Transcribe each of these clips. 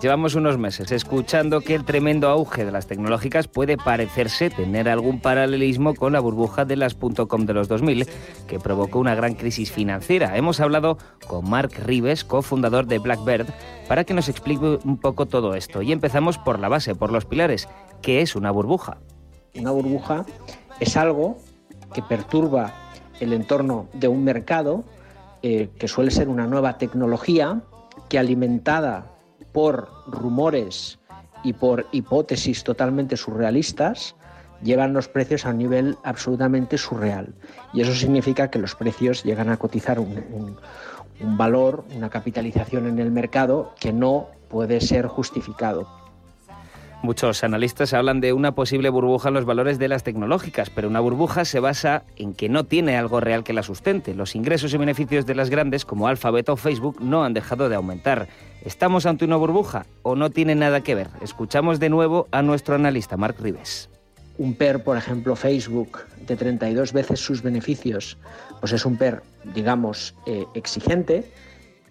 Llevamos unos meses escuchando que el tremendo auge de las tecnológicas puede parecerse tener algún paralelismo con la burbuja de las .com de los 2000, que provocó una gran crisis financiera. Hemos hablado con Mark Rives, cofundador de Blackbird, para que nos explique un poco todo esto. Y empezamos por la base, por los pilares. ¿Qué es una burbuja? Una burbuja es algo que perturba el entorno de un mercado, eh, que suele ser una nueva tecnología, que alimentada por rumores y por hipótesis totalmente surrealistas, llevan los precios a un nivel absolutamente surreal. Y eso significa que los precios llegan a cotizar un, un valor, una capitalización en el mercado que no puede ser justificado. Muchos analistas hablan de una posible burbuja en los valores de las tecnológicas, pero una burbuja se basa en que no tiene algo real que la sustente. Los ingresos y beneficios de las grandes, como Alphabet o Facebook, no han dejado de aumentar. ¿Estamos ante una burbuja o no tiene nada que ver? Escuchamos de nuevo a nuestro analista, Mark Rives. Un PER, por ejemplo, Facebook, de 32 veces sus beneficios, pues es un PER, digamos, eh, exigente,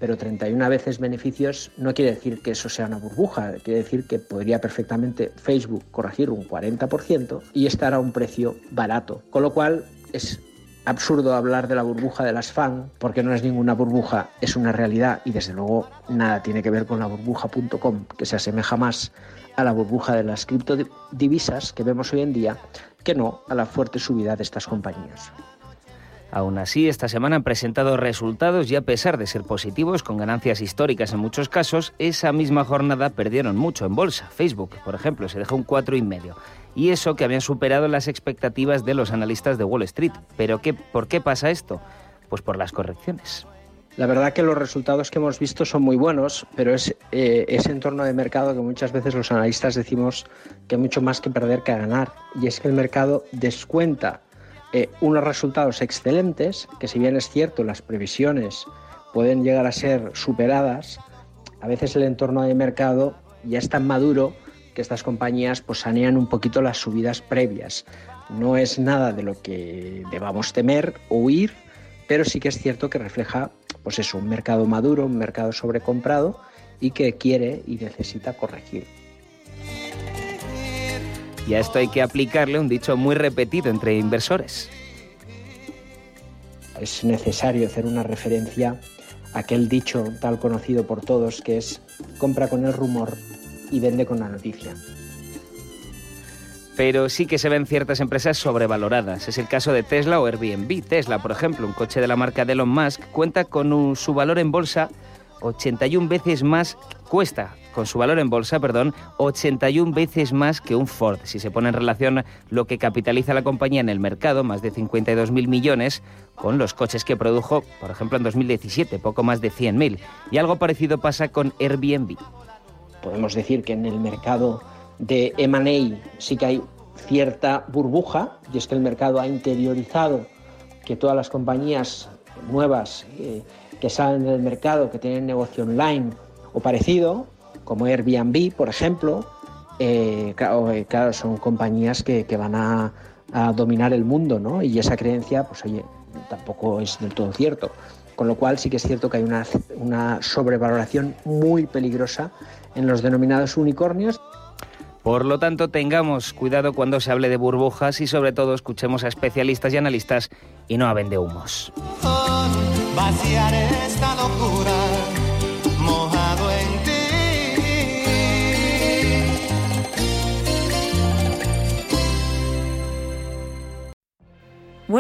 pero 31 veces beneficios no quiere decir que eso sea una burbuja, quiere decir que podría perfectamente Facebook corregir un 40% y estar a un precio barato. Con lo cual es absurdo hablar de la burbuja de las FAN, porque no es ninguna burbuja, es una realidad y desde luego nada tiene que ver con la burbuja.com, que se asemeja más a la burbuja de las criptodivisas que vemos hoy en día que no a la fuerte subida de estas compañías. Aún así, esta semana han presentado resultados y a pesar de ser positivos, con ganancias históricas en muchos casos, esa misma jornada perdieron mucho en bolsa. Facebook, por ejemplo, se dejó un 4,5. Y eso que habían superado las expectativas de los analistas de Wall Street. ¿Pero qué, por qué pasa esto? Pues por las correcciones. La verdad que los resultados que hemos visto son muy buenos, pero es eh, ese entorno de mercado que muchas veces los analistas decimos que hay mucho más que perder que ganar. Y es que el mercado descuenta eh, unos resultados excelentes, que si bien es cierto las previsiones pueden llegar a ser superadas, a veces el entorno de mercado ya es tan maduro que estas compañías pues sanean un poquito las subidas previas. No es nada de lo que debamos temer o huir, pero sí que es cierto que refleja pues eso, un mercado maduro, un mercado sobrecomprado y que quiere y necesita corregir. Y a esto hay que aplicarle un dicho muy repetido entre inversores. Es necesario hacer una referencia a aquel dicho tal conocido por todos que es compra con el rumor y vende con la noticia. Pero sí que se ven ciertas empresas sobrevaloradas. Es el caso de Tesla o Airbnb. Tesla, por ejemplo, un coche de la marca de Elon Musk, cuenta con su valor en bolsa 81 veces más, cuesta con su valor en bolsa, perdón, 81 veces más que un Ford. Si se pone en relación lo que capitaliza la compañía en el mercado, más de 52.000 millones, con los coches que produjo, por ejemplo, en 2017, poco más de 100.000. Y algo parecido pasa con Airbnb. Podemos decir que en el mercado de M&A sí que hay cierta burbuja, y es que el mercado ha interiorizado que todas las compañías nuevas eh, que salen del mercado, que tienen negocio online o parecido, como Airbnb, por ejemplo, eh, eh, claro, son compañías que, van a, dominar el mundo, ¿no? Y esa creencia, pues oye, tampoco es del todo cierto. Con lo cual sí que es cierto que hay una, una sobrevaloración muy peligrosa en los denominados unicornios. Por lo tanto, tengamos cuidado cuando se hable de burbujas y sobre todo escuchemos a especialistas y analistas y no a vendehumos. Vaciar esta locura